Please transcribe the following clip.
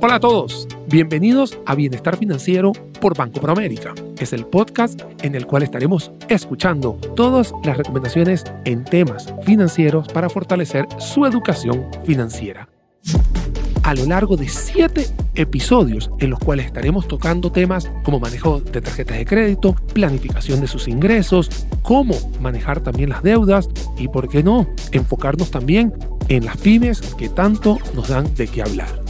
Hola a todos, bienvenidos a Bienestar Financiero por Banco Proamérica. Es el podcast en el cual estaremos escuchando todas las recomendaciones en temas financieros para fortalecer su educación financiera. A lo largo de siete episodios en los cuales estaremos tocando temas como manejo de tarjetas de crédito, planificación de sus ingresos, cómo manejar también las deudas y, por qué no, enfocarnos también en las pymes que tanto nos dan de qué hablar.